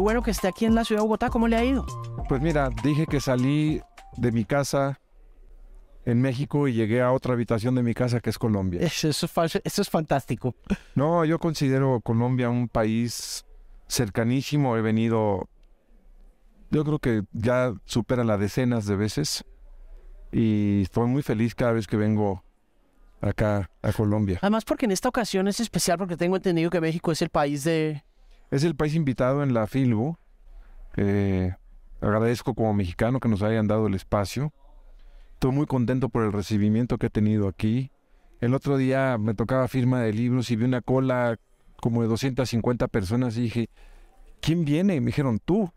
Bueno que esté aquí en la ciudad de Bogotá. ¿Cómo le ha ido? Pues mira, dije que salí de mi casa en México y llegué a otra habitación de mi casa que es Colombia. Eso es fantástico. No, yo considero Colombia un país cercanísimo. He venido, yo creo que ya supera las decenas de veces y estoy muy feliz cada vez que vengo acá a Colombia. Además, porque en esta ocasión es especial porque tengo entendido que México es el país de... Es el país invitado en la Filbo. Eh, agradezco como mexicano que nos hayan dado el espacio. Estoy muy contento por el recibimiento que he tenido aquí. El otro día me tocaba firma de libros y vi una cola como de 250 personas y dije, ¿quién viene? Me dijeron, tú.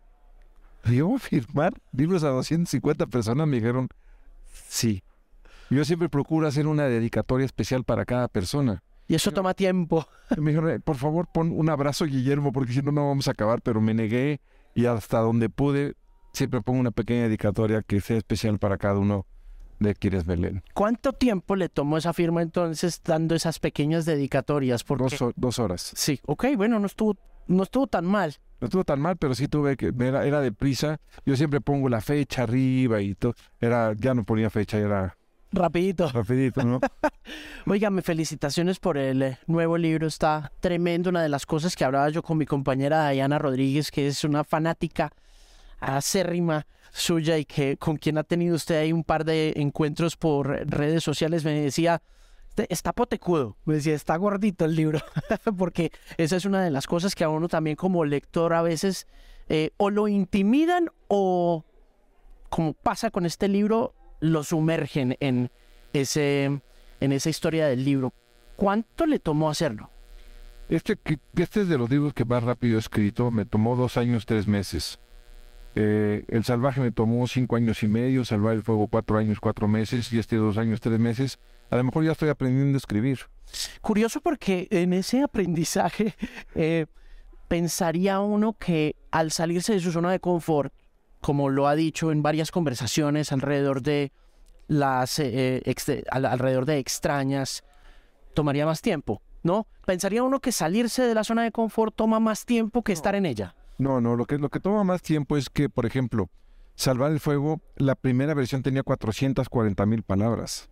Y yo, firmar libros a 250 personas, me dijeron, sí. Yo siempre procuro hacer una dedicatoria especial para cada persona. Y eso toma tiempo. Me dijeron, "Eh, por favor, pon un abrazo, Guillermo, porque si no, no vamos a acabar. Pero me negué y hasta donde pude, siempre pongo una pequeña dedicatoria que sea especial para cada uno de quienes me leen. ¿Cuánto tiempo le tomó esa firma entonces dando esas pequeñas dedicatorias? Porque... Dos horas. Sí, ok, bueno, no estuvo, no estuvo tan mal. No estuvo tan mal, pero sí tuve que, era, era deprisa. Yo siempre pongo la fecha arriba y todo. Era, ya no ponía fecha, era Rapidito. rapidito, ¿no? Óigame, felicitaciones por el eh, nuevo libro. Está tremendo. Una de las cosas que hablaba yo con mi compañera Diana Rodríguez, que es una fanática acérrima suya y que con quien ha tenido usted ahí un par de encuentros por redes sociales, me decía, "Este- está potecudo, me decía, está gordito el libro, porque esa es una de las cosas que a uno también como lector a veces eh, o lo intimidan o, como pasa con este libro, lo sumergen en ese en esa historia del libro. ¿Cuánto le tomó hacerlo? Este, que- este es de los libros que más rápido he escrito. Me tomó dos años, tres meses. Eh, el Salvaje me tomó cinco años y medio. Salvar el Fuego cuatro años, cuatro meses. Y este dos años, tres meses. A lo mejor ya estoy aprendiendo a escribir. Curioso porque en ese aprendizaje eh, pensaría uno que al salirse de su zona de confort, como lo ha dicho en varias conversaciones alrededor de las eh, al- alrededor de extrañas, tomaría más tiempo, ¿no? Pensaría uno que salirse de la zona de confort toma más tiempo que estar en ella. No, no, lo que, lo que toma más tiempo es que, por ejemplo, Salvar el Fuego, la primera versión tenía 440 mil palabras.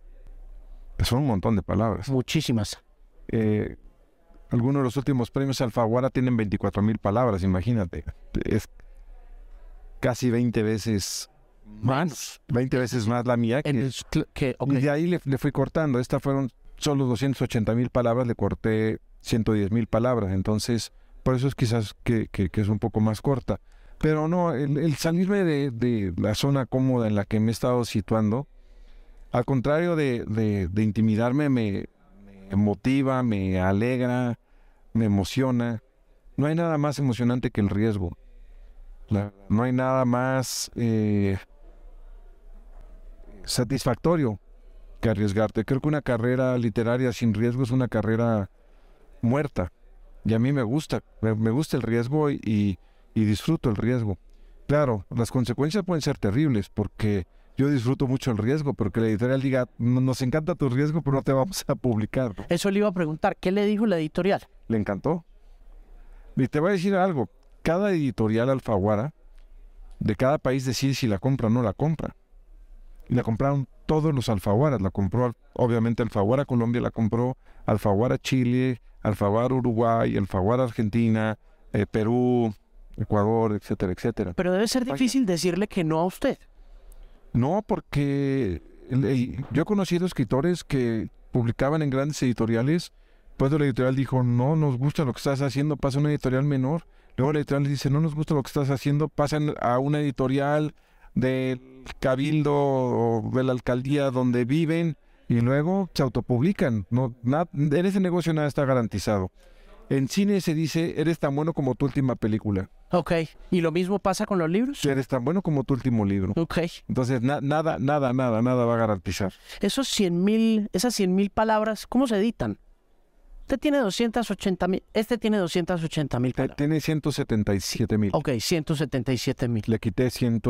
Son un montón de palabras. Muchísimas. Eh, algunos de los últimos premios Alfaguara tienen 24 mil palabras, imagínate. Es casi 20 veces más, 20 veces más la mía. En Que. Y de ahí le, le fui cortando. Estas fueron solo 280 mil palabras, le corté 110 mil palabras. Entonces, por eso es quizás que, que- que es un poco más corta. Pero no, el, el salirme de, de la zona cómoda en la que me he estado situando, al contrario de, de- de intimidarme, me, me motiva, me alegra, me emociona. No hay nada más emocionante que el riesgo. La- no hay nada más eh, satisfactorio que arriesgarte. Creo que una carrera literaria sin riesgo es una carrera muerta. Y a mí me gusta, me, gusta el riesgo y, y- y disfruto el riesgo. Claro, las consecuencias pueden ser terribles porque yo disfruto mucho el riesgo, porque la editorial diga, "No- nos encanta tu riesgo, pero no te vamos a publicar. Eso le iba a preguntar, ¿qué le dijo la editorial? Le encantó. Y te voy a decir algo, cada editorial alfaguara de cada país decide si la compra o no la compra. Y la compraron todos los alfaguaras. La compró, obviamente, Alfaguara Colombia, la compró Alfaguara Chile, Alfaguara Uruguay, Alfaguara Argentina, eh, Perú, Ecuador, etcétera, etcétera. Pero debe ser difícil decirle que no a usted. No, porque yo he conocido escritores que publicaban en grandes editoriales, pues la editorial dijo, no nos gusta lo que estás haciendo, pasa a una editorial menor. Luego la editorial dice, no nos gusta lo que estás haciendo, pasan a una editorial del cabildo o de la alcaldía donde viven y luego se autopublican. No, na- en ese negocio nada está garantizado. En cine se dice, eres tan bueno como tu última película, Ok. ¿Y lo mismo pasa con los libros? eres tan bueno como tu último libro. Ok. Entonces, na- nada, nada, nada, nada va a garantizar. Esos 100 mil, esas 100 mil palabras, ¿cómo se editan? Usted tiene 280 mil, este tiene 280 mil palabras. Tiene 177 mil. Ok, 177 mil. Le quité 100,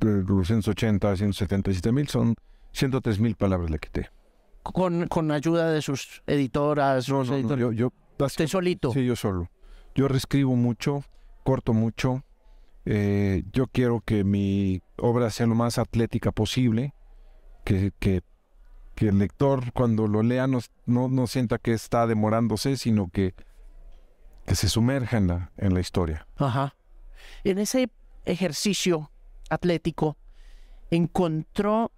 de 280 177 mil, son 103 mil palabras le quité. Con, con ayuda de sus editoras, No, sus no, no, editores. yo, yo Usted solito. Sí, yo solo. Yo reescribo mucho. corto mucho. Eh, yo quiero que mi obra sea lo más atlética posible, que, que, que el lector cuando lo lea no, no, no sienta que está demorándose, sino que, que se sumerja en la, en la historia. Ajá. En ese ejercicio atlético, encontró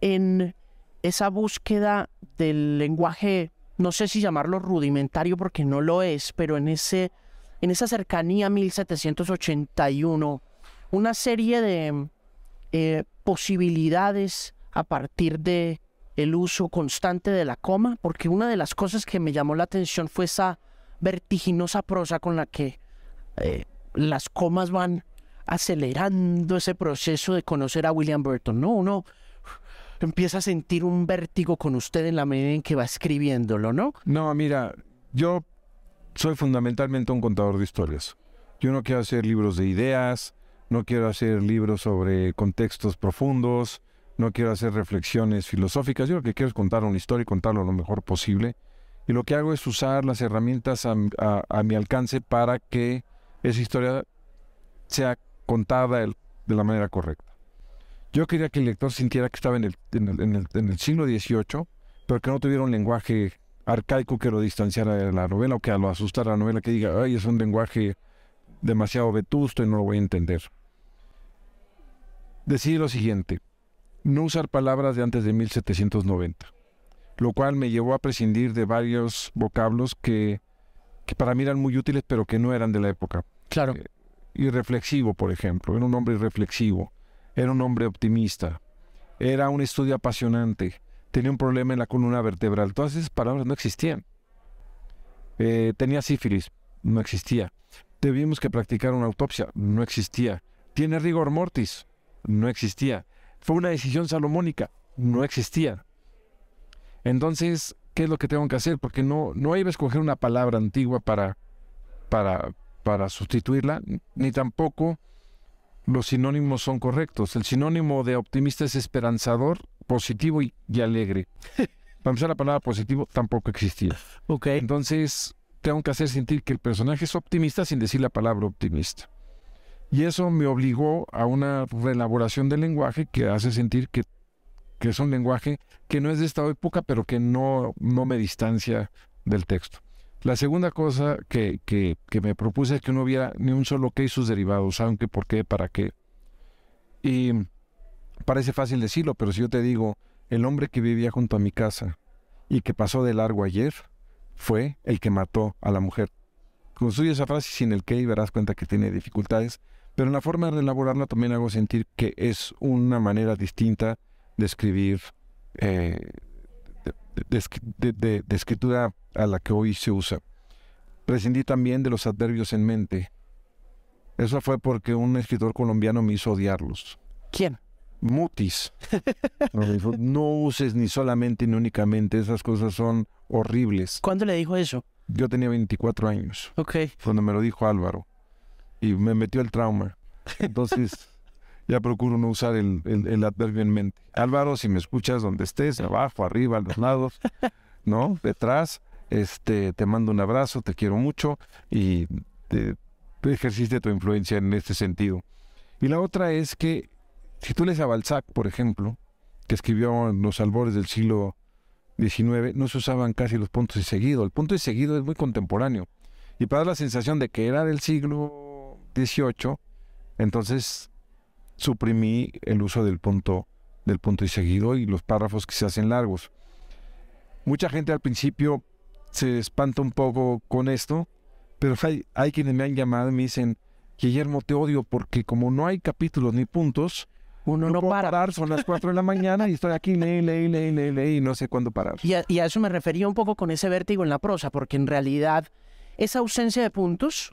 en esa búsqueda del lenguaje, no sé si llamarlo rudimentario porque no lo es, pero en ese en esa cercanía a 1781, una serie de eh, posibilidades a partir de el uso constante de la coma, porque una de las cosas que me llamó la atención fue esa vertiginosa prosa con la que eh, las comas van acelerando ese proceso de conocer a William Burton, ¿no? Uno empieza a sentir un vértigo con usted en la medida en que va escribiéndolo, ¿no? No, mira, yo soy fundamentalmente un contador de historias. Yo no quiero hacer libros de ideas, no quiero hacer libros sobre contextos profundos, no quiero hacer reflexiones filosóficas. Yo lo que quiero es contar una historia y contarlo lo mejor posible. Y lo que hago es usar las herramientas a, mi alcance para que esa historia sea contada de la manera correcta. Yo quería que el lector sintiera que estaba en el, siglo XVIII, pero que no tuviera un lenguaje arcaico que lo distanciara de la novela o que lo asustara la novela, que diga, ay, es un lenguaje demasiado vetusto y no lo voy a entender. Decir lo siguiente, no usar palabras de antes de 1790, lo cual me llevó a prescindir de varios vocablos que, que para mí eran muy útiles, pero que no eran de la época. Claro. Eh, irreflexivo, por ejemplo, era un hombre irreflexivo, era un hombre optimista, era un estudio apasionante, tenía un problema en la columna vertebral. Todas esas palabras no existían. Eh, tenía sífilis, no existía. Debimos que practicar una autopsia, no existía. Tiene rigor mortis, no existía. Fue una decisión salomónica, no existía. Entonces, ¿qué es lo que tengo que hacer? Porque no, no iba a escoger una palabra antigua para, para, para sustituirla, ni tampoco los sinónimos son correctos. El sinónimo de optimista es esperanzador positivo y, alegre. Para empezar, la palabra positivo tampoco existía. Ok. Entonces, tengo que hacer sentir que el personaje es optimista sin decir la palabra optimista. Y eso me obligó a una reelaboración del lenguaje que hace sentir que, es un lenguaje que no es de esta época, pero que no, no me distancia del texto. La segunda cosa que, que, que, me propuse es que no hubiera ni un solo que y sus derivados, aunque, por qué, para qué. Y Parece fácil decirlo, pero si yo te digo, el hombre que vivía junto a mi casa y que pasó de largo ayer fue el que mató a la mujer. Construye esa frase sin el que y verás cuenta que tiene dificultades, pero en la forma de elaborarla también hago sentir que es una manera distinta de escribir, eh, de, escritura a la que hoy se usa. Prescindí también de los adverbios en mente. Eso fue porque un escritor colombiano me hizo odiarlos. ¿Quién? mutis. No uses ni solamente ni únicamente, esas cosas son horribles. ¿Cuándo le dijo eso? Yo tenía 24 años. Ok. Cuando me lo dijo Álvaro. Y me metió el trauma. Entonces, ya procuro no usar el, el, adverbio en mente. Álvaro, si me escuchas donde estés, abajo, arriba, a los lados, ¿no? Detrás, este, te mando un abrazo, te quiero mucho y te, te ejerciste tu influencia en este sentido. Y la otra es que si tú lees a Balzac, por ejemplo, que escribió en los albores del siglo XIX, no se usaban casi los puntos y seguido. El punto y seguido es muy contemporáneo. Y para dar la sensación de que era del siglo XVIII, entonces suprimí el uso del punto, del punto y seguido y los párrafos que se hacen largos. Mucha gente al principio se espanta un poco con esto, pero hay, hay quienes me han llamado y me dicen, Guillermo, te odio porque como no hay capítulos ni puntos, uno no, para. parar, son las 4 de la mañana y estoy aquí, leí, leí, leí, leí, leí, y no sé cuándo parar. Y a, y a, eso me refería un poco con ese vértigo en la prosa, porque en realidad esa ausencia de puntos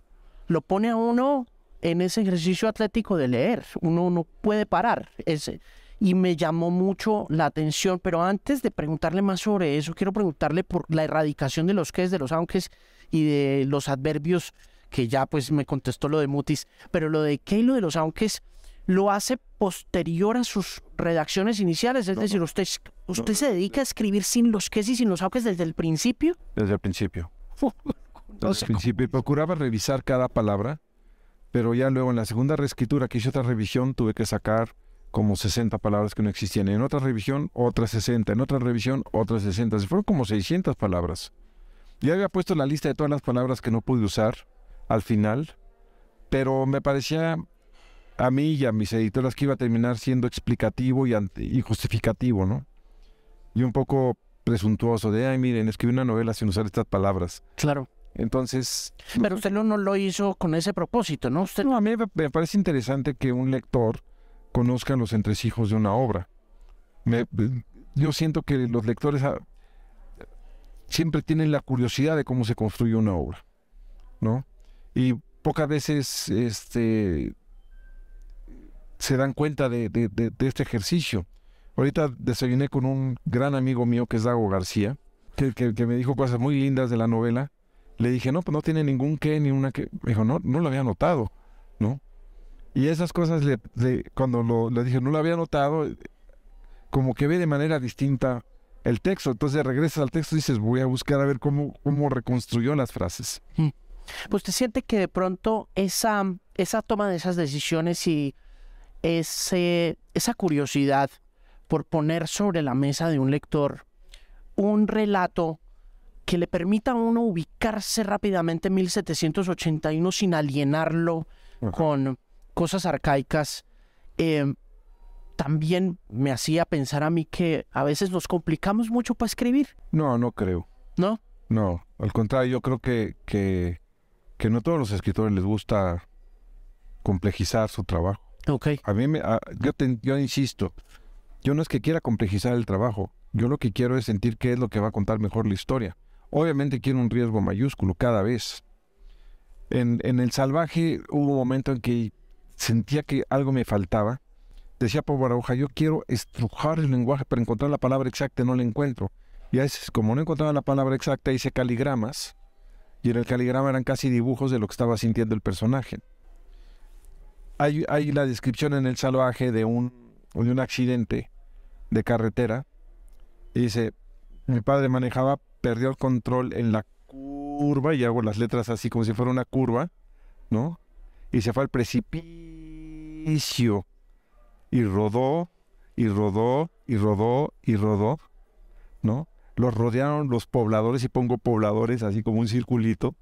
lo pone a uno en ese ejercicio atlético de leer. Uno no puede parar. Ese. Y me llamó mucho la atención, pero antes de preguntarle más sobre eso, quiero preguntarle por la erradicación de los es, de los aunques y de los adverbios, que ya pues me contestó lo de Mutis, pero lo de qué y lo de los aunques lo hace posterior a sus redacciones iniciales. Es decir, usted, usted se dedica a escribir sin los ques y sin los auques desde el principio. Desde el principio. el principio. Y procuraba revisar cada palabra pero ya luego en la segunda reescritura que hice otra revisión tuve que sacar como 60 palabras que no existían. En otra revisión, otras 60. En otra revisión, otras 60. Se fueron como 600 palabras. Ya había puesto la lista de todas las palabras que no pude usar al final, pero me parecía a mí y a mis editoras que iba a terminar siendo explicativo y, y justificativo, ¿no? Y un poco presuntuoso de, ay, miren, escribí una novela sin usar estas palabras. Claro. Entonces... Pero usted no, no lo hizo con ese propósito, ¿no? Usted... No, a mí me parece interesante que un lector conozca los entresijos de una obra. Me, yo siento que los lectores ah, siempre tienen la curiosidad de cómo se construye una obra, ¿no? Y pocas veces este, se dan cuenta de, de, este ejercicio. Ahorita desayuné con un gran amigo mío que es Dago García, que, que, me dijo cosas muy lindas de la novela. Le dije, no, pues no tiene ningún qué, ni una que. Me dijo, no, no lo había notado, ¿no? Y esas cosas, le, cuando le dije, no lo había notado, como que ve de manera distinta el texto. Entonces regresas al texto y dices, voy a buscar a ver cómo, cómo reconstruyó las frases. Mm. Pues te siente que de pronto esa, esa toma de esas decisiones y ese, esa curiosidad por poner sobre la mesa de un lector un relato que le permita a uno ubicarse rápidamente en 1781 sin alienarlo con cosas arcaicas, em, también me hacía pensar a mí que a veces nos complicamos mucho para escribir. No, no creo. ¿No? No, al contrario, yo creo que, que, que no todos los escritores les gusta complejizar su trabajo. Ok. A mí, me, yo, yo insisto, yo no es que quiera complejizar el trabajo, yo lo que quiero es sentir qué es lo que va a contar mejor la historia. Obviamente quiero un riesgo mayúsculo cada vez. En, en El Salvaje hubo un momento en que sentía que algo me faltaba. Decía Pablo Arauja, yo quiero estrujar el lenguaje para encontrar la palabra exacta no la encuentro. Y a veces, como no encontraba la palabra exacta, hice caligramas. Y en el caligrama eran casi dibujos de lo que estaba sintiendo el personaje. Hay, hay la descripción en el salvaje de un, de un accidente de carretera. Dice, mi padre manejaba, perdió el control en la curva, y hago las letras así como si fuera una curva, ¿no? Y se fue al precipicio y rodó y rodó y rodó y rodó, ¿no? Los rodearon los pobladores y pongo pobladores así como un circulito,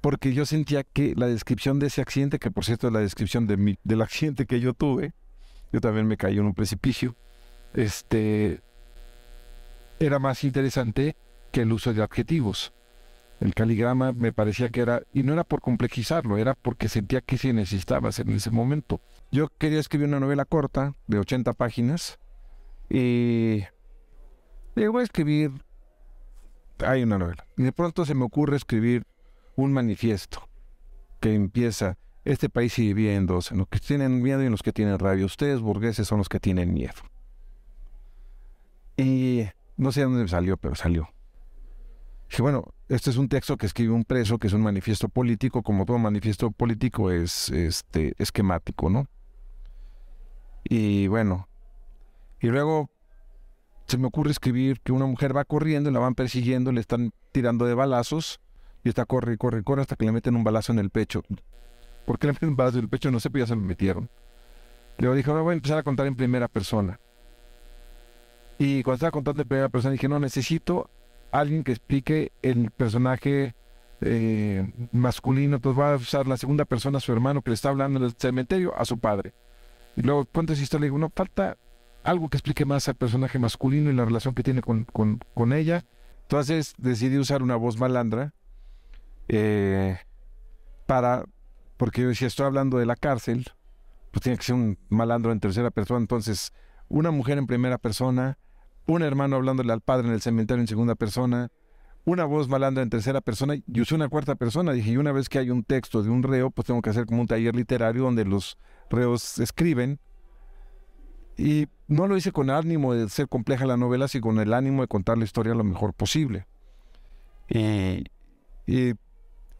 porque yo sentía que la descripción de ese accidente, que por cierto es la descripción de mi, del accidente que yo tuve, yo también me caí en un precipicio, este, era más interesante el uso de adjetivos. El caligrama me parecía que era, y no era por complejizarlo, era porque sentía que se necesitaba en ese momento. Yo quería escribir una novela corta de 80 páginas y llegó a escribir, hay una novela, y de pronto se me ocurre escribir un manifiesto que empieza, este país se divide en dos, en los que tienen miedo y en los que tienen rabia. Ustedes burgueses son los que tienen miedo. Y no sé dónde salió, pero salió. Dije, bueno, este es un texto que escribe un preso, que es un manifiesto político, como todo manifiesto político es este, esquemático, ¿no? Y bueno, y luego se me ocurre escribir que una mujer va corriendo, la van persiguiendo, le están tirando de balazos, y está corre, corre, corre hasta que le meten un balazo en el pecho. ¿Por qué le meten un balazo en el pecho? No sé, pero ya se lo metieron. Luego dije, voy a empezar a contar en primera persona. Y cuando estaba contando en primera persona dije, no, necesito alguien que explique el personaje eh, masculino, entonces va a usar la segunda persona a su hermano que le está hablando en el cementerio, a su padre. Y luego cuenta esa historia, le digo, no, falta algo que explique más al personaje masculino y la relación que tiene con, con, ella. Entonces decidí usar una voz malandra eh, para, porque si estoy hablando de la cárcel, pues tiene que ser un malandro en tercera persona, entonces una mujer en primera persona, un hermano hablándole al padre en el cementerio en segunda persona, una voz malandra en tercera persona y usé una cuarta persona. Dije, y una vez que hay un texto de un reo, pues tengo que hacer como un taller literario donde los reos escriben. Y no lo hice con ánimo de ser compleja la novela, sino con el ánimo de contar la historia lo mejor posible. Y,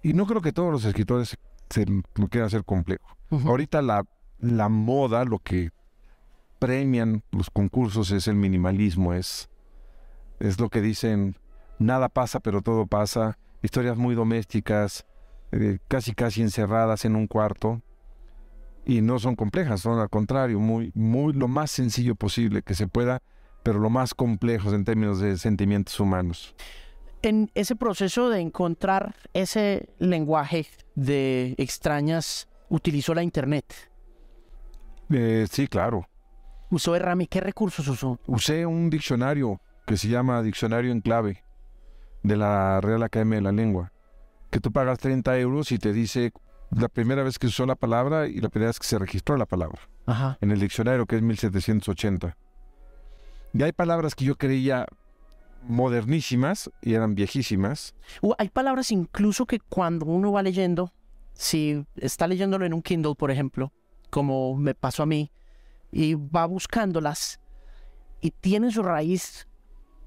no creo que todos los escritores se lo quieran hacer complejo. Ahorita la, la moda, lo que premian los concursos es el minimalismo, es, es lo que dicen, nada pasa pero todo pasa, historias muy domésticas, eh, casi casi encerradas en un cuarto y no son complejas, son al contrario, muy, muy lo más sencillo posible que se pueda, pero lo más complejos en términos de sentimientos humanos. En ese proceso de encontrar ese lenguaje de extrañas, utilizó la internet. Eh, sí, claro. ¿Usó Errami? ¿Qué recursos usó? Usé un diccionario que se llama Diccionario en Clave de la Real Academia de la Lengua, que tú pagas 30 euros y te dice la primera vez que usó la palabra y la primera vez que se registró la palabra Ajá. en el diccionario, que es 1780. Y hay palabras que yo creía modernísimas y eran viejísimas. Uh, hay palabras incluso que cuando uno va leyendo, si está leyéndolo en un Kindle, por ejemplo, como me pasó a mí, y va buscándolas y tienen su raíz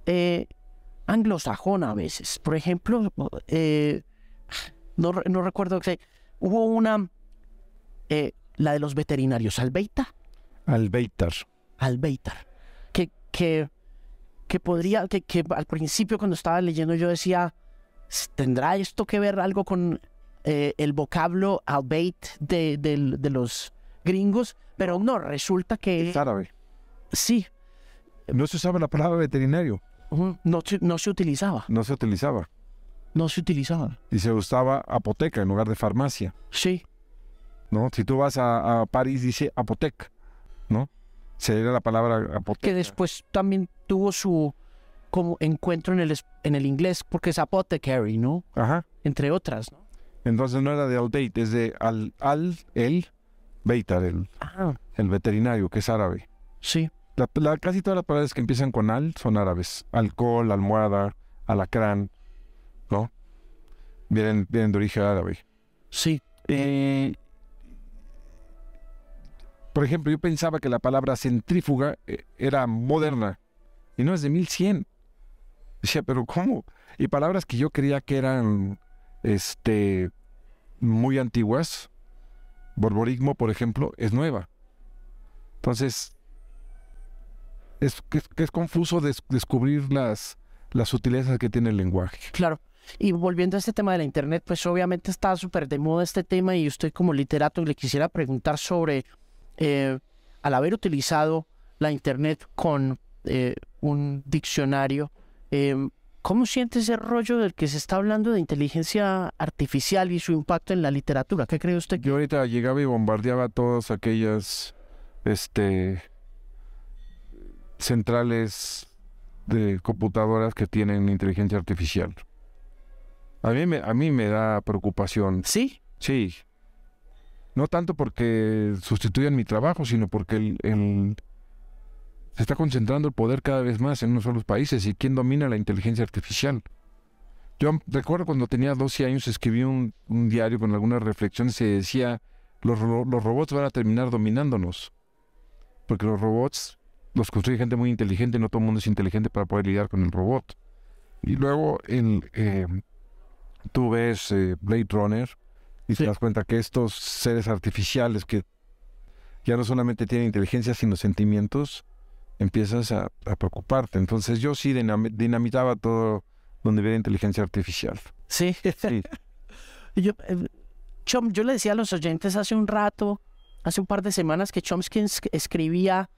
eh, anglosajona a veces. Por ejemplo, eh, no, no recuerdo que hubo una, eh, la de los veterinarios, Albeita, Albeitar. Albeitar, que, que, que podría, que, que al principio cuando estaba leyendo yo decía, ¿tendrá esto que ver algo con eh, el vocablo albeit de, de los gringos? Pero no, resulta que Es árabe. sí, No se usaba la palabra veterinario, no, se- no se utilizaba, no se utilizaba. no se utilizaba. Y se usaba apoteca en lugar de farmacia. Sí, ¿no? Si tú vas a, a París, dice apoteca, ¿no? Sería la palabra apoteca. que después también tuvo su como encuentro en el, en el inglés, porque es apothecary, ¿no? Ajá. Entre otras, ¿no? Entonces no era de albeit, es de al, al el, beitar, el, Ah, el veterinario, que es árabe. sí. La- la- casi todas las palabras que empiezan con al son árabes. Alcohol, almohada, alacrán, ¿no? Vienen, vienen de origen árabe. Sí, Eh, por ejemplo, yo pensaba que la palabra centrífuga eh, era moderna y no es de 1100. Decía, pero ¿cómo? Y palabras que yo creía que eran este, muy antiguas, borborismo, por ejemplo, es nueva. Entonces, es, que es confuso des- descubrir las, las sutilezas que tiene el lenguaje. Claro. Y volviendo a este tema de la internet, pues obviamente está súper de moda este tema y usted como literato le quisiera preguntar sobre, eh, al haber utilizado la internet con eh, un diccionario, eh, ¿cómo siente ese rollo del que se está hablando de inteligencia artificial y su impacto en la literatura? ¿Qué cree usted? Yo ahorita llegaba y bombardeaba todas aquellas este centrales de computadoras que tienen inteligencia artificial. A mí me, a mí me da preocupación. Sí, Sí. No tanto porque sustituyan mi trabajo, sino porque el, el- se está concentrando el poder cada vez más en unos solos países. ¿Y quién domina la inteligencia artificial? Yo recuerdo cuando tenía 12 años escribí un, un diario con algunas reflexiones y decía, los, los robots van a terminar dominándonos. Porque los robots los construye gente muy inteligente, no todo el mundo es inteligente para poder lidiar con el robot. Y luego el, eh, tú ves eh, Blade Runner y Sí. te das cuenta que estos seres artificiales que ya no solamente tienen inteligencia, sino sentimientos, empiezas a, a preocuparte. Entonces yo sí dinam- dinamitaba todo donde hubiera inteligencia artificial. sí. Sí. Yo, eh, Chom, yo le decía a los oyentes hace un rato, hace un par de semanas, que Chomsky es- escribía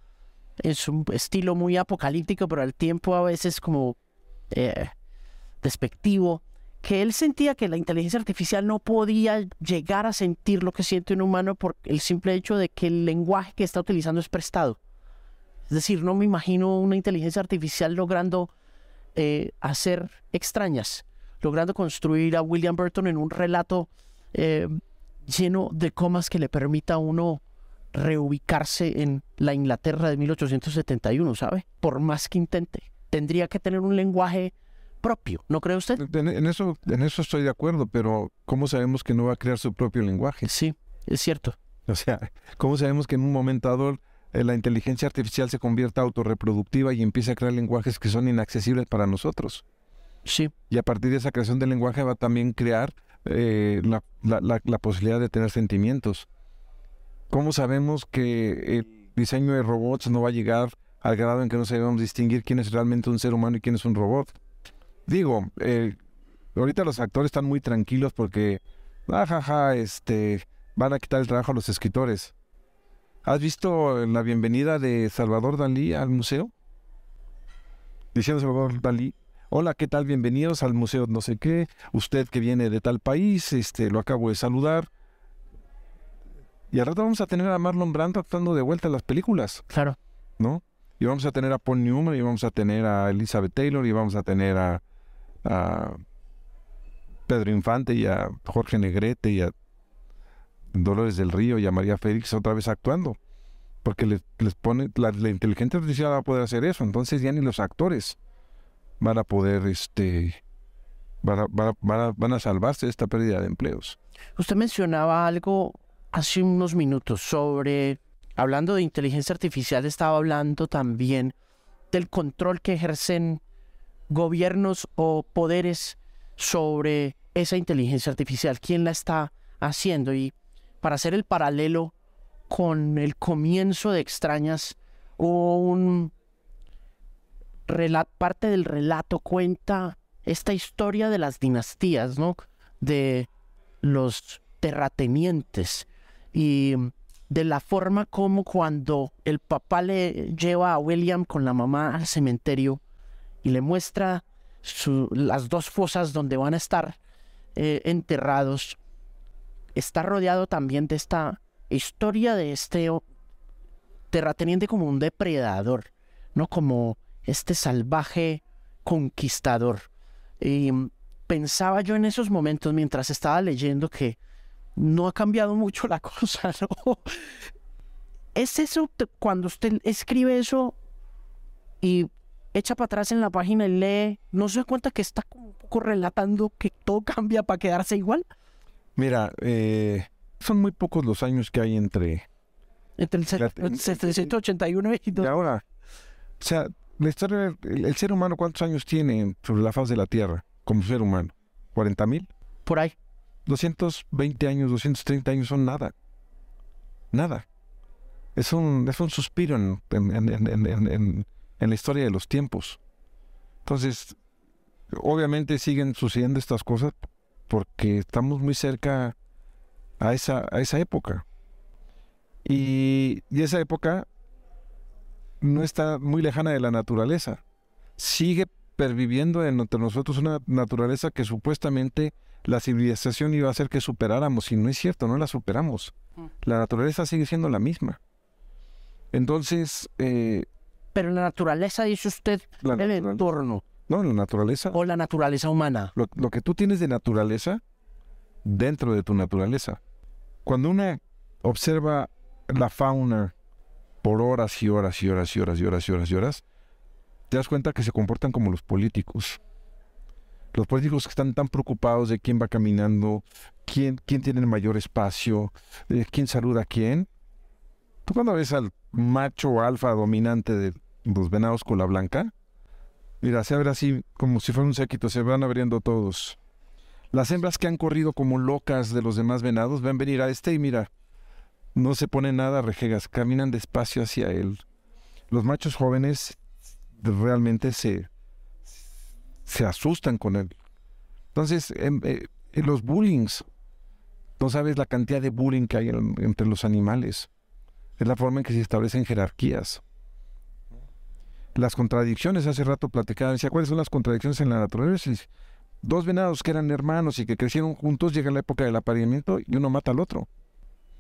en su estilo muy apocalíptico, pero al tiempo a veces como eh, despectivo, que él sentía que la inteligencia artificial no podía llegar a sentir lo que siente un humano por el simple hecho de que el lenguaje que está utilizando es prestado. Es decir, no me imagino una inteligencia artificial logrando eh, hacer extrañas, logrando construir a William Burton en un relato eh, lleno de comas que le permita a uno reubicarse en la Inglaterra de 1871, ¿sabe? Por más que intente. Tendría que tener un lenguaje propio, ¿no cree usted? En, en eso, en eso estoy de acuerdo, pero ¿cómo sabemos que no va a crear su propio lenguaje? Sí, es cierto. O sea, ¿cómo sabemos que en un momento dado la inteligencia artificial se convierta autorreproductiva y empiece a crear lenguajes que son inaccesibles para nosotros? Sí, Y a partir de esa creación del lenguaje va a también crear eh, la, la- la- la posibilidad de tener sentimientos. ¿Cómo sabemos que el diseño de robots no va a llegar al grado en que no sabemos distinguir quién es realmente un ser humano y quién es un robot? Digo, eh, ahorita los actores están muy tranquilos porque Ajaja, este, van a quitar el trabajo a los escritores. ¿Has visto la bienvenida de Salvador Dalí al museo? Diciendo Salvador Dalí, hola, ¿qué tal? Bienvenidos al museo no sé qué. Usted que viene de tal país, este, lo acabo de saludar. Y al rato vamos a tener a Marlon Brando actuando de vuelta en las películas. Claro. ¿No? Y vamos a tener a Paul Newman, y vamos a tener a Elizabeth Taylor, y vamos a tener a, a Pedro Infante, y a Jorge Negrete, y a Dolores del Río, y a María Félix otra vez actuando. Porque les, les pone, la, la, inteligencia artificial va a poder hacer eso. Entonces ya ni los actores van a poder, este, van a, van a, van a salvarse de esta pérdida de empleos. Usted mencionaba algo hace unos minutos sobre, hablando de inteligencia artificial, estaba hablando también del control que ejercen gobiernos o poderes sobre esa inteligencia artificial, quién la está haciendo. Y para hacer el paralelo con el comienzo de Extrañas, hubo un parte del relato cuenta esta historia de las dinastías, ¿no? De los terratenientes y de la forma como cuando el papá le lleva a William con la mamá al cementerio y le muestra las dos fosas donde van a estar eh, enterrados, está rodeado también de esta historia de este terrateniente como un depredador, no como este salvaje conquistador. Y pensaba yo en esos momentos mientras estaba leyendo que no ha cambiado mucho la cosa. Es eso cuando usted escribe eso y echa para atrás en la página y lee, ¿no se da cuenta que está poco relatando que todo cambia para quedarse igual? Mira, eh, son muy pocos los años que hay entre... Entre el 781 y... Y ahora, o sea, la historia, el, el, ser humano, ¿cuántos años tiene sobre la faz de la Tierra como ser humano? ¿40 mil? Por ahí. 220 años, 230 años son nada. Nada. Es un, es un suspiro en, en, en, en, la historia de los tiempos. Entonces, obviamente siguen sucediendo estas cosas porque estamos muy cerca a esa, a esa época. Y, y esa época no está muy lejana de la naturaleza. Sigue perviviendo entre nosotros una naturaleza que supuestamente la civilización iba a hacer que superáramos, y no es cierto, no la superamos. La naturaleza sigue siendo la misma. Entonces... Eh, Pero la naturaleza, dice usted, el entorno. No, la naturaleza. O la naturaleza humana. Lo, lo, que tú tienes de naturaleza, dentro de tu naturaleza. Cuando una observa la fauna por horas y horas y horas y horas y horas y horas y horas, te das cuenta que se comportan como los políticos. Los políticos que están tan preocupados de quién va caminando, quién, quién tiene el mayor espacio, de quién saluda a quién. Tú cuando ves al macho alfa dominante de los venados con la blanca, mira, se abre así como si fuera un séquito, se van abriendo todos. Las hembras que han corrido como locas de los demás venados ven venir a este y mira, no se pone nada rejegas, caminan despacio hacia él. Los machos jóvenes realmente se, se asustan con él. Entonces, en, eh, en los bullings, no sabes la cantidad de bullying que hay en, entre los animales. Es la forma en que se establecen jerarquías. Las contradicciones, hace rato platicaba, decía, ¿cuáles son las contradicciones en la naturaleza? Dos venados que eran hermanos y que crecieron juntos, llega la época del apareamiento y uno mata al otro.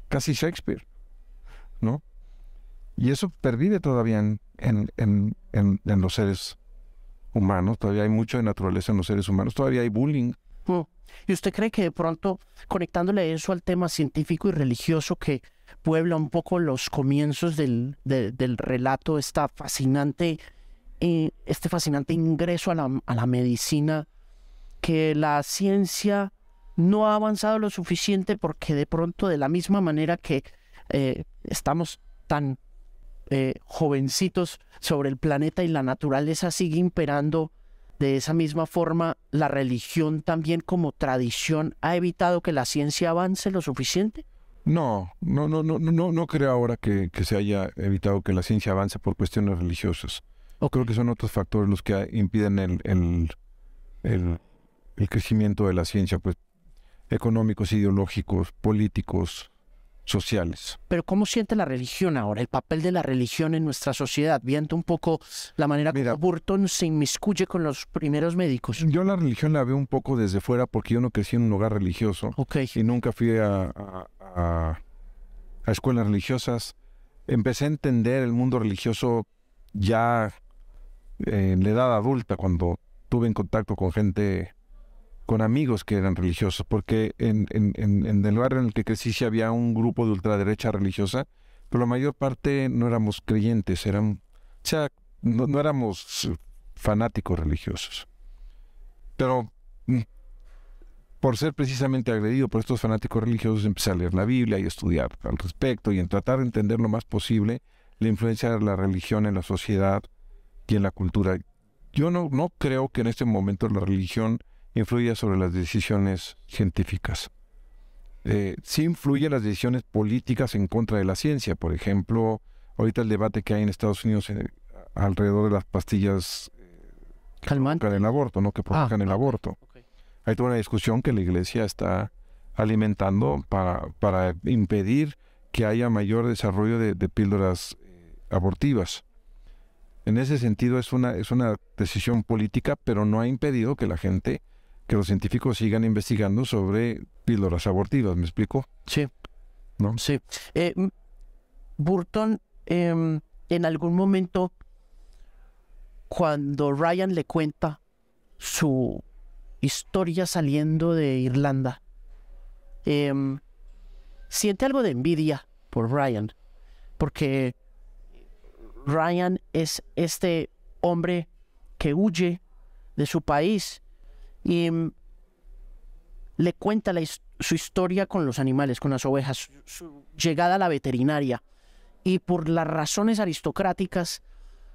Casi Shakespeare, ¿no? Y eso pervive todavía en, en, en, en los seres humanos, todavía hay mucho de naturaleza en los seres humanos, todavía hay bullying. Mm. ¿Y usted cree que de pronto, conectándole eso al tema científico y religioso que puebla un poco los comienzos del, de, del relato, esta fascinante, eh, este fascinante ingreso a la, a la medicina, que la ciencia no ha avanzado lo suficiente porque de pronto de la misma manera que eh, estamos tan eh, jovencitos sobre el planeta y la naturaleza sigue imperando de esa misma forma, la religión también como tradición ha evitado que la ciencia avance lo suficiente? No, no, no, no, no, no creo ahora que, que se haya evitado que la ciencia avance por cuestiones religiosas. Okay. Creo que son otros factores los que impiden el, el, el, el crecimiento de la ciencia. Pues económicos, ideológicos, políticos, sociales. Pero ¿cómo siente la religión ahora, el papel de la religión en nuestra sociedad? Viendo un poco la manera Mira. como Burton se inmiscuye con los primeros médicos. Yo la religión la veo un poco desde fuera porque yo no crecí en un hogar religioso Ok, y nunca fui a, a- a- escuelas religiosas. Empecé a entender el mundo religioso ya en la edad adulta, cuando tuve en contacto con gente, con amigos que eran religiosos, porque en, el lugar en el que crecí sí había un grupo de ultraderecha religiosa, pero la mayor parte no éramos creyentes, eran, o sea, no, no éramos fanáticos religiosos. Pero mm, por ser precisamente agredido por estos fanáticos religiosos, empecé a leer la Biblia y a estudiar al respecto y en tratar de entender lo más posible la influencia de la religión en la sociedad y en la cultura. Yo no, no creo que en este momento la religión influya sobre las decisiones científicas. Eh, sí influye en las decisiones políticas en contra de la ciencia. Por ejemplo, ahorita el debate que hay en Estados Unidos eh, alrededor de las pastillas calmante. para el aborto, ¿no? Que provocan el aborto. Hay toda una discusión que la iglesia está alimentando para, para impedir que haya mayor desarrollo de, de píldoras eh, abortivas. En ese sentido es una, es una decisión política, pero no ha impedido que la gente, que los científicos sigan investigando sobre píldoras abortivas, ¿me explico? Sí. ¿No? Sí. Eh, Burton, em, en algún momento, cuando Ryan le cuenta su historia saliendo de Irlanda, em, siente algo de envidia por Ryan, porque Ryan es este hombre que huye de su país y em, le cuenta su historia con los animales, con las ovejas, su, su llegada a la veterinaria. Y por las razones aristocráticas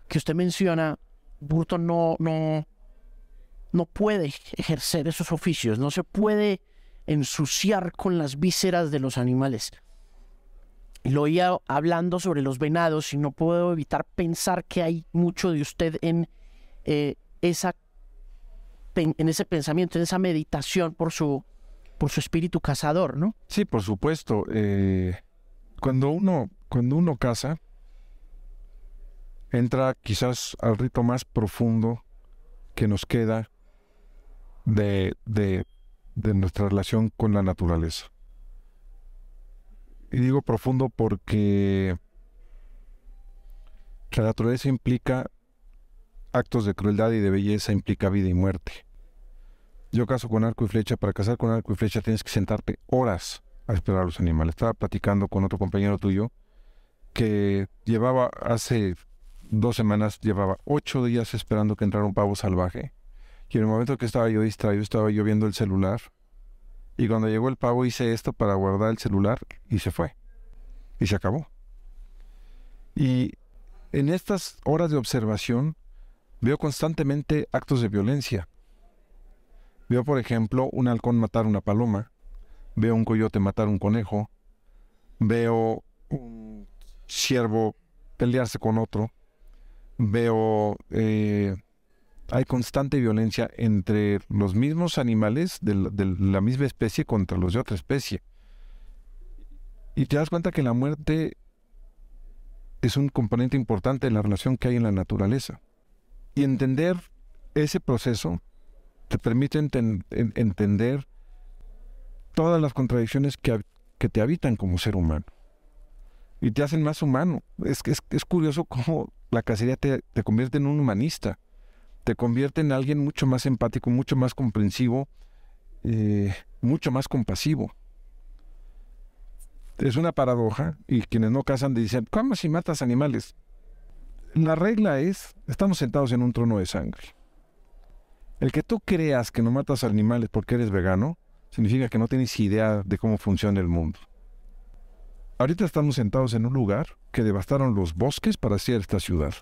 que usted menciona, Burton no, no, no puede ejercer esos oficios, no se puede ensuciar con las vísceras de los animales. Lo oía hablando sobre los venados y no puedo evitar pensar que hay mucho de usted en eh, esa en ese pensamiento, en esa meditación por su por su espíritu cazador, ¿no? Sí, por supuesto. eh, cuando uno, cuando uno caza, entra quizás al rito más profundo que nos queda de, de, de nuestra relación con la naturaleza. Y digo profundo porque la naturaleza implica actos de crueldad y de belleza, implica vida y muerte. Yo cazo con arco y flecha. Para cazar con arco y flecha tienes que sentarte horas a esperar a los animales. Estaba platicando con otro compañero tuyo que llevaba hace dos semanas, llevaba ocho días esperando que entrara un pavo salvaje. Y en el momento que estaba yo distraído, estaba yo viendo el celular. Y cuando llegó el pavo hice esto para guardar el celular y se fue. Y se acabó. Y en estas horas de observación veo constantemente actos de violencia. Veo, por ejemplo, un halcón matar una paloma. Veo un coyote matar un conejo. Veo un ciervo pelearse con otro. Veo... eh, hay constante violencia entre los mismos animales de la, misma especie contra los de otra especie. Y te das cuenta que la muerte es un componente importante de la relación que hay en la naturaleza. Y entender ese proceso te permite enten- en- entender todas las contradicciones que, que te habitan como ser humano. Y te hacen más humano. Es, es, es curioso cómo la cacería te, te convierte en un humanista. Te convierte en alguien mucho más empático, mucho más comprensivo, eh, mucho más compasivo. Es una paradoja y quienes no cazan dicen, ¿cómo si matas animales? La regla es, estamos sentados en un trono de sangre. El que tú creas que no matas animales porque eres vegano, significa que no tienes idea de cómo funciona el mundo. Ahorita estamos sentados en un lugar que devastaron los bosques para hacer esta ciudad.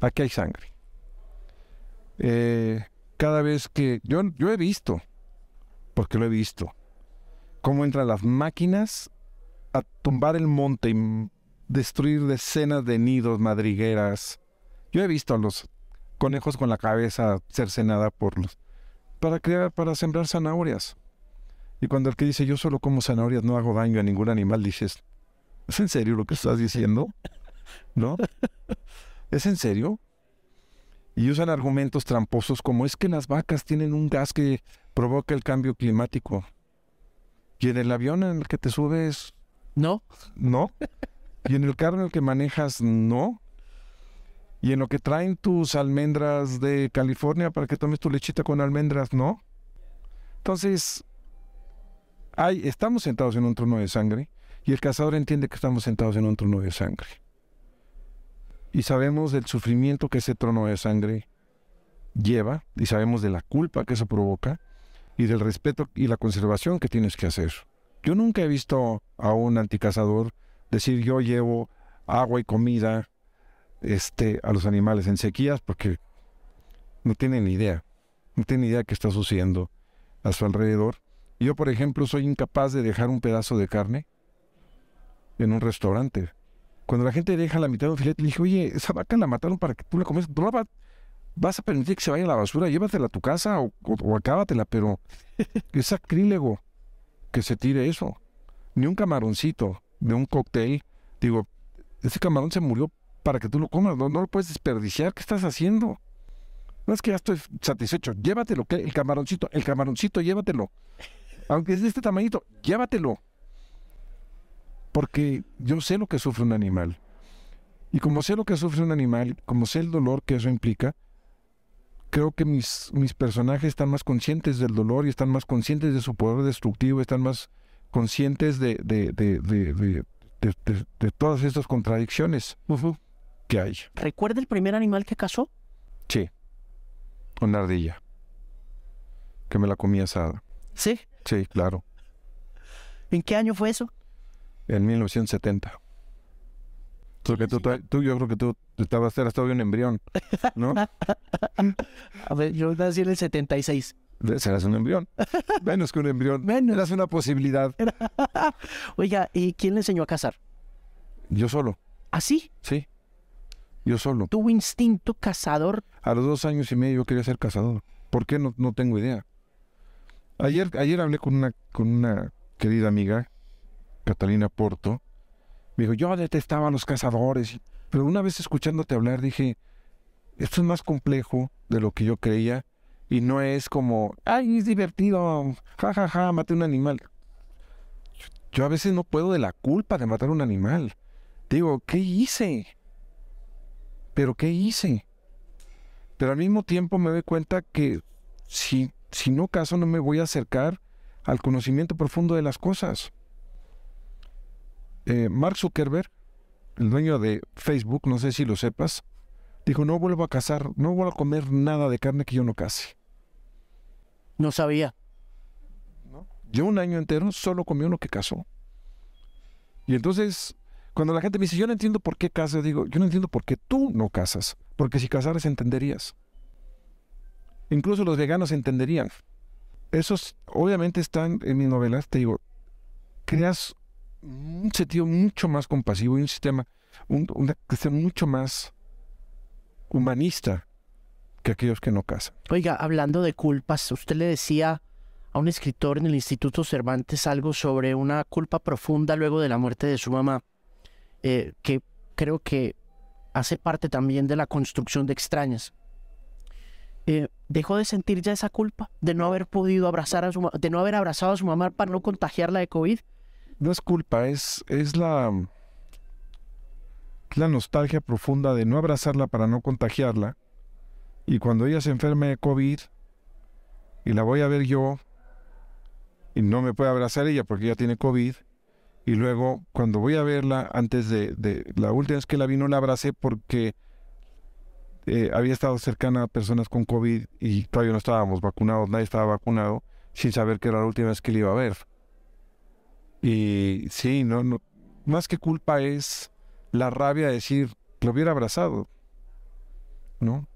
Aquí hay sangre. Eh, cada vez que yo, yo he visto, porque lo he visto, cómo entran las máquinas a tumbar el monte y destruir decenas de nidos, madrigueras. Yo he visto a los conejos con la cabeza cercenada por los para crear, para sembrar zanahorias. Y cuando el que dice yo solo como zanahorias no hago daño a ningún animal, dices, ¿es en serio lo que estás diciendo? ¿No? ¿Es en serio? Y usan argumentos tramposos como es que las vacas tienen un gas que provoca el cambio climático. Y en el avión en el que te subes, ¿No? no. Y en el carro en el que manejas, no. Y en lo que traen tus almendras de California para que tomes tu lechita con almendras, no. Entonces, hay, estamos sentados en un trono de sangre y el cazador entiende que estamos sentados en un trono de sangre. Y sabemos del sufrimiento que ese trono de sangre lleva y sabemos de la culpa que eso provoca y del respeto y la conservación que tienes que hacer. Yo nunca he visto a un anticazador decir yo llevo agua y comida este, a los animales en sequías porque no tienen ni idea, no tienen idea de qué está sucediendo a su alrededor. Yo, por ejemplo, soy incapaz de dejar un pedazo de carne en un restaurante. Cuando la gente deja la mitad de un filete, le dije, oye, esa vaca la mataron para que tú la comes. ¿No la va- vas a permitir que se vaya a la basura? Llévatela a tu casa o, o- o acábatela, pero es sacrílego que se tire eso. Ni un camaroncito de un cóctel. Digo, ese camarón se murió para que tú lo comas. No, no lo puedes desperdiciar. ¿Qué estás haciendo? No es que ya estoy satisfecho. Llévatelo, ¿qué? el camaroncito, el camaroncito, llévatelo. Aunque es de este tamañito, llévatelo. Porque yo sé lo que sufre un animal. Y como sé lo que sufre un animal, como sé el dolor que eso implica, creo que mis, mis personajes están más conscientes del dolor y están más conscientes de su poder destructivo, están más conscientes de, de, de, de, de- de- de- de todas estas contradicciones que hay. ¿Recuerda el primer animal que cazó? Sí. Una ardilla. Que me la comí asada. Sí. Sí, claro. ¿En qué año fue eso? En 1970. Porque tú, tú, yo creo que tú estabas, eras todavía un embrión, ¿no? A ver, yo nací en el 76. Serás un embrión. Menos que un embrión. Menos. Eras una posibilidad. Oiga, ¿y quién le enseñó a cazar? Yo solo, ¿Así? sí. Yo solo. ¿Tuvo instinto cazador? A los dos años y medio yo quería ser cazador. ¿Por qué? No, no tengo idea. Ayer, ayer hablé con una, con una querida amiga, Catalina Porto. Me dijo, yo detestaba a los cazadores. Pero una vez escuchándote hablar dije, esto es más complejo de lo que yo creía. Y no es como, ay, es divertido, ja, ja, ja, maté un animal. Yo, yo a veces no puedo de la culpa de matar un animal. Digo, ¿qué hice? ¿Pero qué hice? Pero al mismo tiempo me doy cuenta que si, si no caso no me voy a acercar al conocimiento profundo de las cosas. Eh, Mark Zuckerberg, el dueño de Facebook, no sé si lo sepas, dijo, no vuelvo a cazar, no vuelvo a comer nada de carne que yo no case. No sabía. Yo un año entero solo comió lo que cazó. Y entonces, cuando la gente me dice, yo no entiendo por qué cazas, digo, yo no entiendo por qué tú no cazas. Porque si cazaras entenderías. Incluso los veganos entenderían. Esos obviamente están en mis novelas, te digo, creas un sentido mucho más compasivo y un sistema, un- una cuestión mucho más humanista que aquellos que no cazan. Oiga, hablando de culpas, usted le decía a un escritor en el Instituto Cervantes algo sobre una culpa profunda luego de la muerte de su mamá, eh, que creo que hace parte también de la construcción de extrañas. Eh, ¿Dejó de sentir ya esa culpa de no haber podido abrazar a su de no haber abrazado a su mamá para no contagiarla de COVID? No es culpa, es, es la, la nostalgia profunda de no abrazarla para no contagiarla. Y cuando ella se enferme de COVID y la voy a ver yo y no me puede abrazar ella porque ella tiene COVID. Y luego cuando voy a verla antes de, la última vez que la vi no la abracé porque eh, había estado cercana a personas con COVID y todavía no estábamos vacunados, nadie estaba vacunado, sin saber que era la última vez que le iba a ver. Y sí, no, no, más que culpa es la rabia de decir, lo hubiera abrazado. ¿No?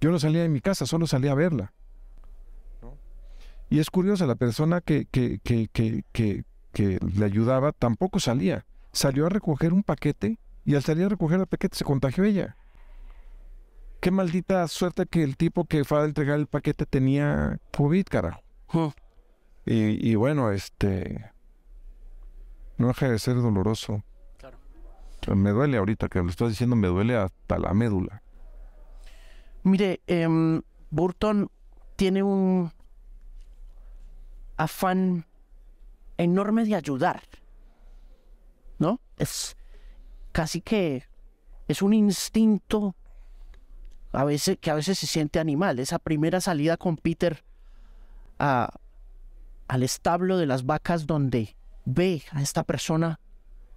Yo no salía de mi casa, solo salía a verla. ¿no? Y es curioso, la persona que, que, que, que, que, que le ayudaba tampoco salía. Salió a recoger un paquete y al salir a recoger el paquete se contagió ella. Qué maldita suerte que el tipo que fue a entregar el paquete tenía COVID, carajo. Y, y bueno, este... No deja de ser doloroso. Claro. Me duele ahorita que lo estás diciendo, me duele hasta la médula. Mire, em, Burton tiene un afán enorme de ayudar, ¿no? Es casi que es un instinto a veces que a veces se siente animal. Esa primera salida con Peter a, al establo de las vacas donde ve a esta persona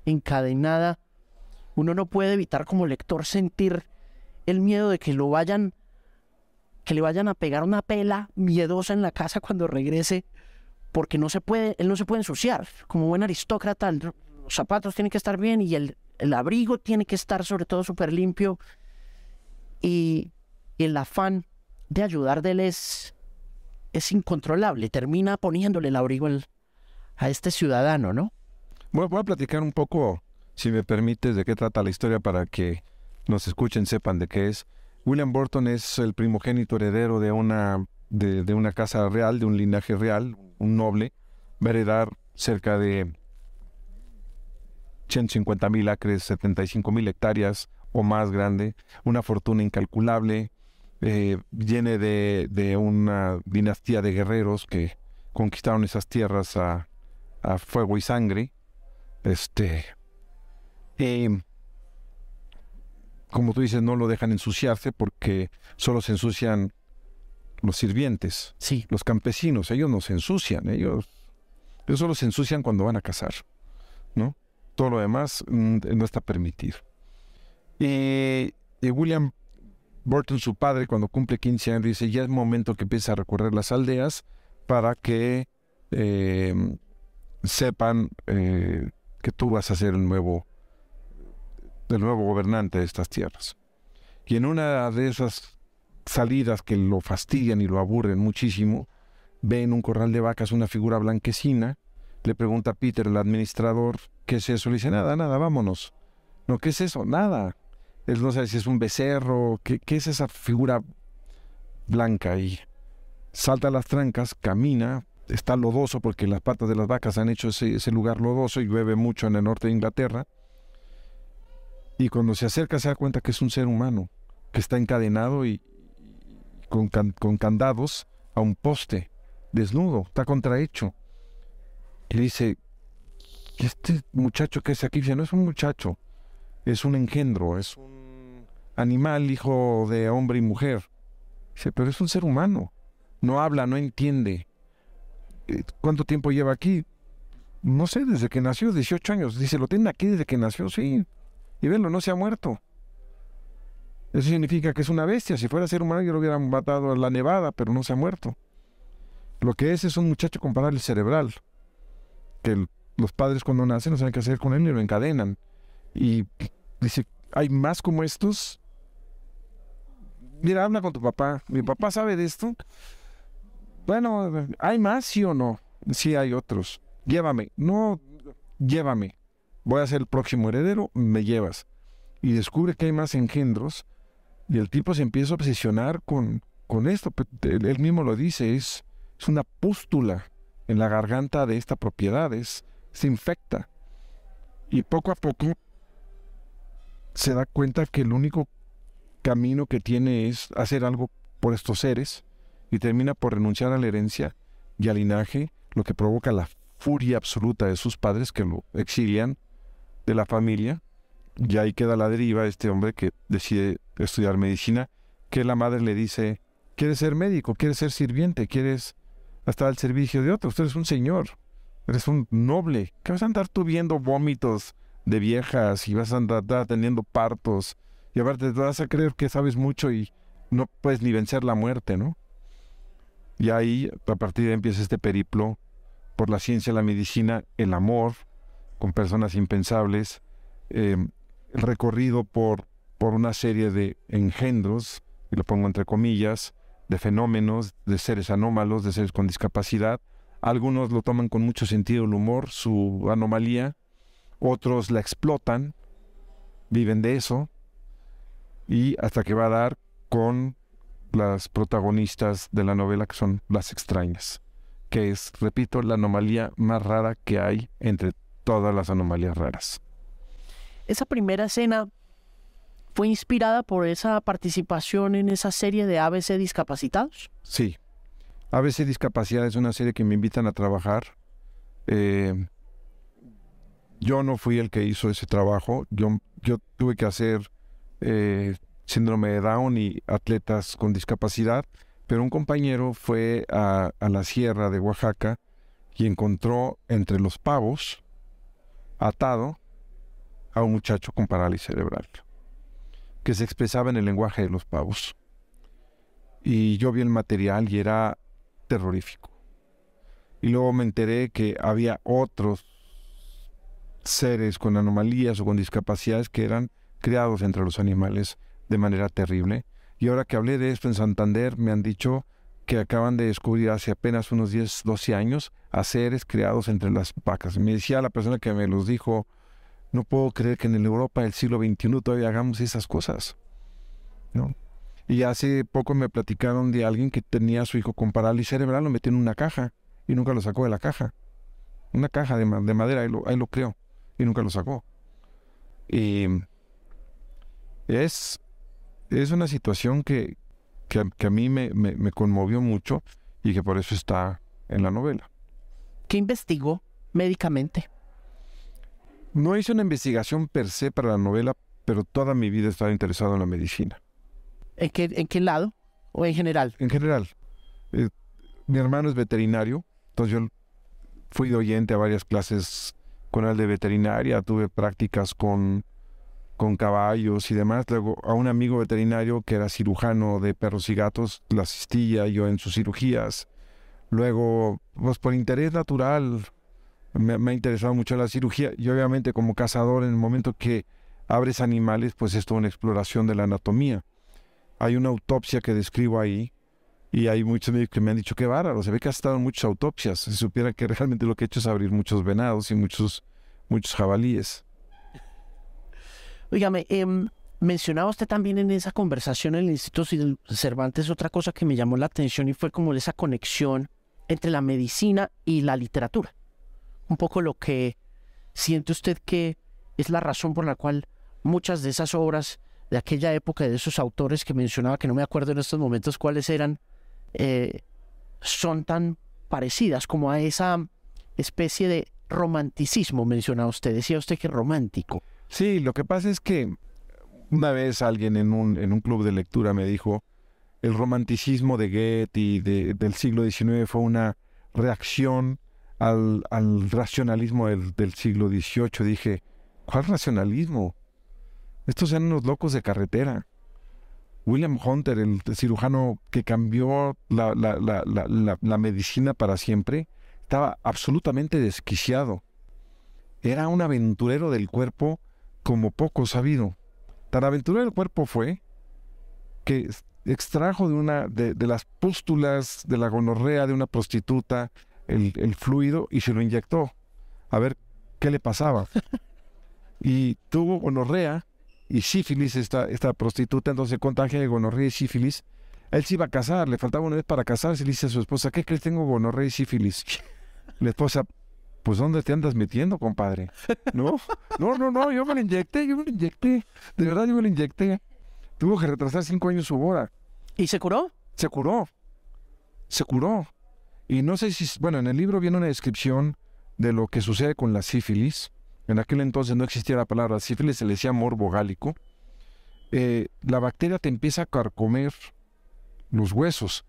encadenada, uno no puede evitar como lector sentir el miedo de que lo vayan que le vayan a pegar una pela miedosa en la casa cuando regrese, porque no se puede, él no se puede ensuciar. Como buen aristócrata, los zapatos tienen que estar bien y el, abrigo tiene que estar sobre todo súper limpio. Y, el afán de ayudar de él es, incontrolable. Termina poniéndole el abrigo a este ciudadano, ¿no? Voy, voy a platicar un poco, si me permites, de qué trata la historia para que nos escuchen, sepan de qué es. William Burton es el primogénito heredero de una, de, una casa real, de un linaje real, un noble. Va a heredar cerca de 150 mil acres, 75 mil hectáreas o más grande, una fortuna incalculable, eh, viene de, de una dinastía de guerreros que conquistaron esas tierras a, a fuego y sangre. Este. como tú dices, no lo dejan ensuciarse porque solo se ensucian los sirvientes, Sí, los campesinos. Ellos no se ensucian, ellos, ellos solo se ensucian cuando van a cazar, ¿no? Todo lo demás mm, no está permitido. Y, y William Burton, su padre, cuando cumple 15 años, dice, ya es momento que empiece a recorrer las aldeas para que eh, sepan eh, que tú vas a ser el nuevo, el nuevo gobernante de estas tierras. Y en una de esas salidas que lo fastidian y lo aburren muchísimo, ve en un corral de vacas una figura blanquecina, le pregunta a Peter, el administrador, ¿qué es eso? Le dice, nada, nada, vámonos. No, ¿qué es eso? Nada. Él no sabe si es un becerro, ¿qué, qué es esa figura blanca? Y salta a las trancas, camina, está lodoso porque las patas de las vacas han hecho ese, lugar lodoso y llueve mucho en el norte de Inglaterra. Y cuando se acerca se da cuenta que es un ser humano, que está encadenado y con, con candados a un poste, desnudo, está contrahecho. Y dice, "¿Y este muchacho que es aquí? Dice, no es un muchacho, es un engendro, es un animal, hijo de hombre y mujer. Dice, pero es un ser humano, no habla, no entiende. Eh, ¿Cuánto tiempo lleva aquí? No sé, desde que nació, 18 años. Dice, lo tienen aquí desde que nació, sí. Y velo, no se ha muerto. Eso significa que es una bestia. Si fuera ser humano, yo lo hubiera matado a la nevada, pero no se ha muerto. Lo que es es un muchacho con parálisis cerebral. Que los padres cuando nacen no saben qué hacer con él y lo encadenan. Y dice, ¿hay más como estos? Mira, habla con tu papá. ¿Mi papá sabe de esto? Bueno, ¿hay más, sí o no? Sí, hay otros. Llévame. No, llévame. Voy a ser el próximo heredero, me llevas. Y descubre que hay más engendros. Y el tipo se empieza a obsesionar con, con esto. Él, mismo lo dice, es, es una pústula en la garganta de esta propiedad, es, se infecta. Y poco a poco se da cuenta que el único camino que tiene es hacer algo por estos seres y termina por renunciar a la herencia y al linaje, lo que provoca la furia absoluta de sus padres que lo exilian de la familia. Y ahí queda la deriva este hombre que decide estudiar medicina, que la madre le dice, quieres ser médico, quieres ser sirviente, quieres estar al servicio de otros, tú eres un señor, eres un noble, que vas a andar tú viendo vómitos de viejas y vas a andar andar teniendo partos y aparte te vas a creer que sabes mucho y no puedes ni vencer la muerte, ¿no? Y ahí, a partir de ahí empieza este periplo por la ciencia, la medicina, el amor, con personas impensables, el recorrido por, por una serie de engendros, y lo pongo entre comillas, de fenómenos, de seres anómalos, de seres con discapacidad. Algunos lo toman con mucho sentido el humor, su anomalía, otros la explotan, viven de eso, y hasta que va a dar con las protagonistas de la novela que son las extrañas, que es, repito, la anomalía más rara que hay entre todas las anomalías raras. Esa primera escena fue inspirada por esa participación en esa serie de ABC Discapacitados. Sí. ABC Discapacidad es una serie que me invitan a trabajar. Eh, yo no fui el que hizo ese trabajo. Yo, yo tuve que hacer eh, síndrome de Down y atletas con discapacidad, pero un compañero fue a, a la sierra de Oaxaca y encontró entre los pavos atado a un muchacho con parálisis cerebral, que se expresaba en el lenguaje de los pavos. Y yo vi el material y era terrorífico. Y luego me enteré que había otros seres con anomalías o con discapacidades que eran criados entre los animales de manera terrible. Y ahora que hablé de esto en Santander, me han dicho que acaban de descubrir hace apenas unos 10, 12 años a seres criados entre las vacas. Me decía la persona que me los dijo, no puedo creer que en Europa del siglo XXI todavía hagamos esas cosas. ¿No? Y hace poco me platicaron de alguien que tenía a su hijo con parálisis cerebral, lo metió en una caja y nunca lo sacó de la caja. Una caja de, madera, ahí lo, ahí y nunca lo sacó. Y es, es una situación que, que, a mí me, me, conmovió mucho y que por eso está en la novela. ¿Qué investigó médicamente? No hice una investigación per se para la novela, pero toda mi vida he estado interesado en la medicina. ¿En qué, en qué lado? ¿O en general? En general. Eh, mi hermano es veterinario, entonces yo fui de oyente a varias clases con el de veterinaria, tuve prácticas con con caballos y demás. Luego a un amigo veterinario que era cirujano de perros y gatos, la asistía yo en sus cirugías. Luego, pues por interés natural, me, ha interesado mucho la cirugía. Y obviamente como cazador, en el momento que abres animales, pues es toda una exploración de la anatomía. Hay una autopsia que describo ahí. Y hay muchos médicos que me han dicho que bárbaro, se ve que has estado en muchas autopsias. Si supiera que realmente lo que he hecho es abrir muchos venados y muchos, muchos jabalíes. Oígame, em, mencionaba usted también en esa conversación en el Instituto Cervantes otra cosa que me llamó la atención y fue como esa conexión entre la medicina y la literatura. Un poco lo que siente usted que es la razón por la cual muchas de esas obras de aquella época, de esos autores que mencionaba, que no me acuerdo en estos momentos cuáles eran, eh, son tan parecidas como a esa especie de romanticismo mencionaba usted. Decía usted que romántico. Sí, lo que pasa es que una vez alguien en un, en un club de lectura me dijo, el romanticismo de Goethe de, del siglo XIX fue una reacción al, al racionalismo del, del, siglo XVIII. Dije, ¿cuál racionalismo? Estos eran unos locos de carretera. William Hunter, el cirujano que cambió la, la, la, la medicina para siempre, estaba absolutamente desquiciado. Era un aventurero del cuerpo como poco sabido. Tan aventurero el cuerpo fue que extrajo de una de, las pústulas de la gonorrea de una prostituta el, fluido y se lo inyectó a ver qué le pasaba. Y tuvo gonorrea y sífilis esta, esta prostituta, entonces contagia de gonorrea y sífilis. Él se iba a casar, le faltaba una vez para casarse, le dice a su esposa, ¿qué crees? Tengo gonorrea y sífilis. La esposa, pues ¿dónde te andas metiendo, compadre? ¿No? No, no, no, yo me lo inyecté, yo me lo inyecté. De verdad, yo me lo inyecté. Tuvo que retrasar cinco años su boda. ¿Y se curó? Se curó. Se curó. Y no sé si, bueno, en el libro viene una descripción de lo que sucede con la sífilis. En aquel entonces no existía la palabra sífilis, se le decía morbo gálico. Eh, la bacteria te empieza a carcomer los huesos.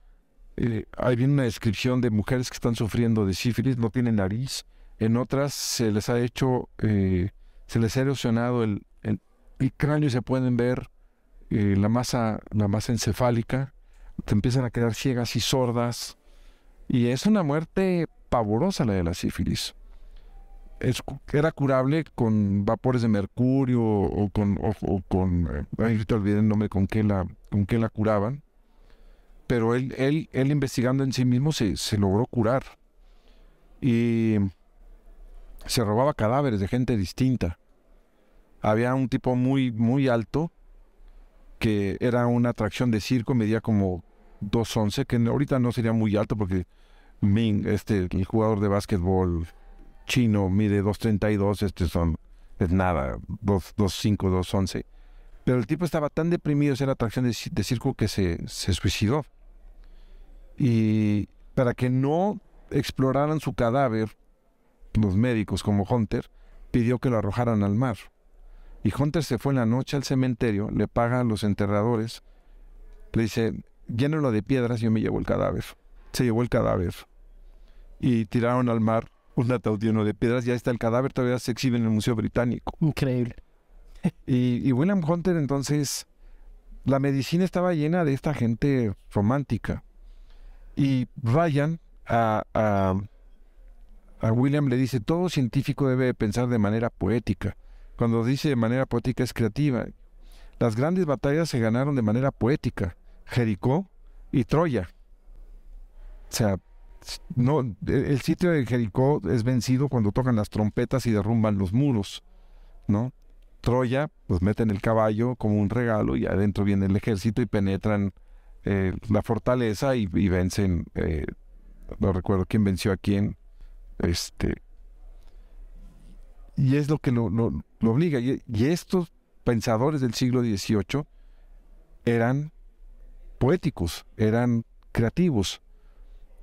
Eh, ahí viene una descripción de mujeres que están sufriendo de sífilis, no tienen nariz, en otras se les ha hecho, eh, se les ha erosionado el, el, cráneo y se pueden ver eh, la, masa, la masa encefálica, te empiezan a quedar ciegas y sordas. Y es una muerte pavorosa la de la sífilis. Es, era curable con vapores de mercurio o con, o, con eh, te olvidé el nombre con qué la, con qué la curaban. Pero él, él, él investigando en sí mismo se, se logró curar. Y se robaba cadáveres de gente distinta. Había un tipo muy, muy alto que era una atracción de circo, medía como 2.11, que ahorita no sería muy alto porque Ming, este, el jugador de básquetbol chino, mide 2.32, este son, es nada, 2.5, 2.11. Pero el tipo estaba tan deprimido, era atracción de, de circo, que se, se suicidó. Y para que no exploraran su cadáver, los médicos como Hunter, pidió que lo arrojaran al mar. Y Hunter se fue en la noche al cementerio, le paga a los enterradores, le dice, llénenlo de piedras y yo me llevo el cadáver. Se llevó el cadáver. Y tiraron al mar un ataúd lleno de piedras. Ya está el cadáver, todavía se exhibe en el Museo Británico. Increíble. Y, William Hunter entonces, la medicina estaba llena de esta gente romántica. Y Ryan a, a William le dice, todo científico debe pensar de manera poética. Cuando dice de manera poética es creativa. Las grandes batallas se ganaron de manera poética. Jericó y Troya. O sea, no, el sitio de Jericó es vencido cuando tocan las trompetas y derrumban los muros, ¿no? Troya, pues meten el caballo como un regalo y adentro viene el ejército y penetran eh, la fortaleza y, vencen, eh, no recuerdo quién venció a quién, este, y es lo que lo, obliga. Y, estos pensadores del siglo XVIII eran poéticos, eran creativos,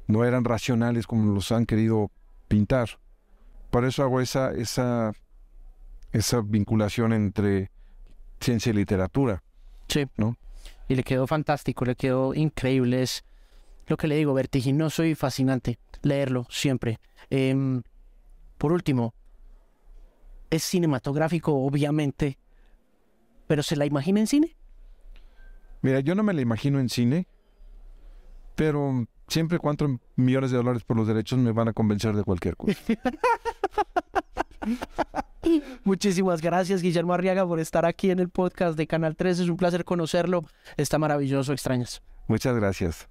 no eran racionales como los han querido pintar. Por eso hago esa, esa, esa vinculación entre ciencia y literatura. Sí. ¿no? Y le quedó fantástico, le quedó increíble. Lo que le digo, vertiginoso y fascinante leerlo siempre. Em, por último, es cinematográfico, obviamente, pero ¿se la imagina en cine? Mira, yo no me la imagino en cine, pero siempre cuatro millones de dólares por los derechos me van a convencer de cualquier cosa. Muchísimas gracias, Guillermo Arriaga, por estar aquí en el podcast de Canal 3. Es un placer conocerlo. Está maravilloso, extrañas. Muchas gracias.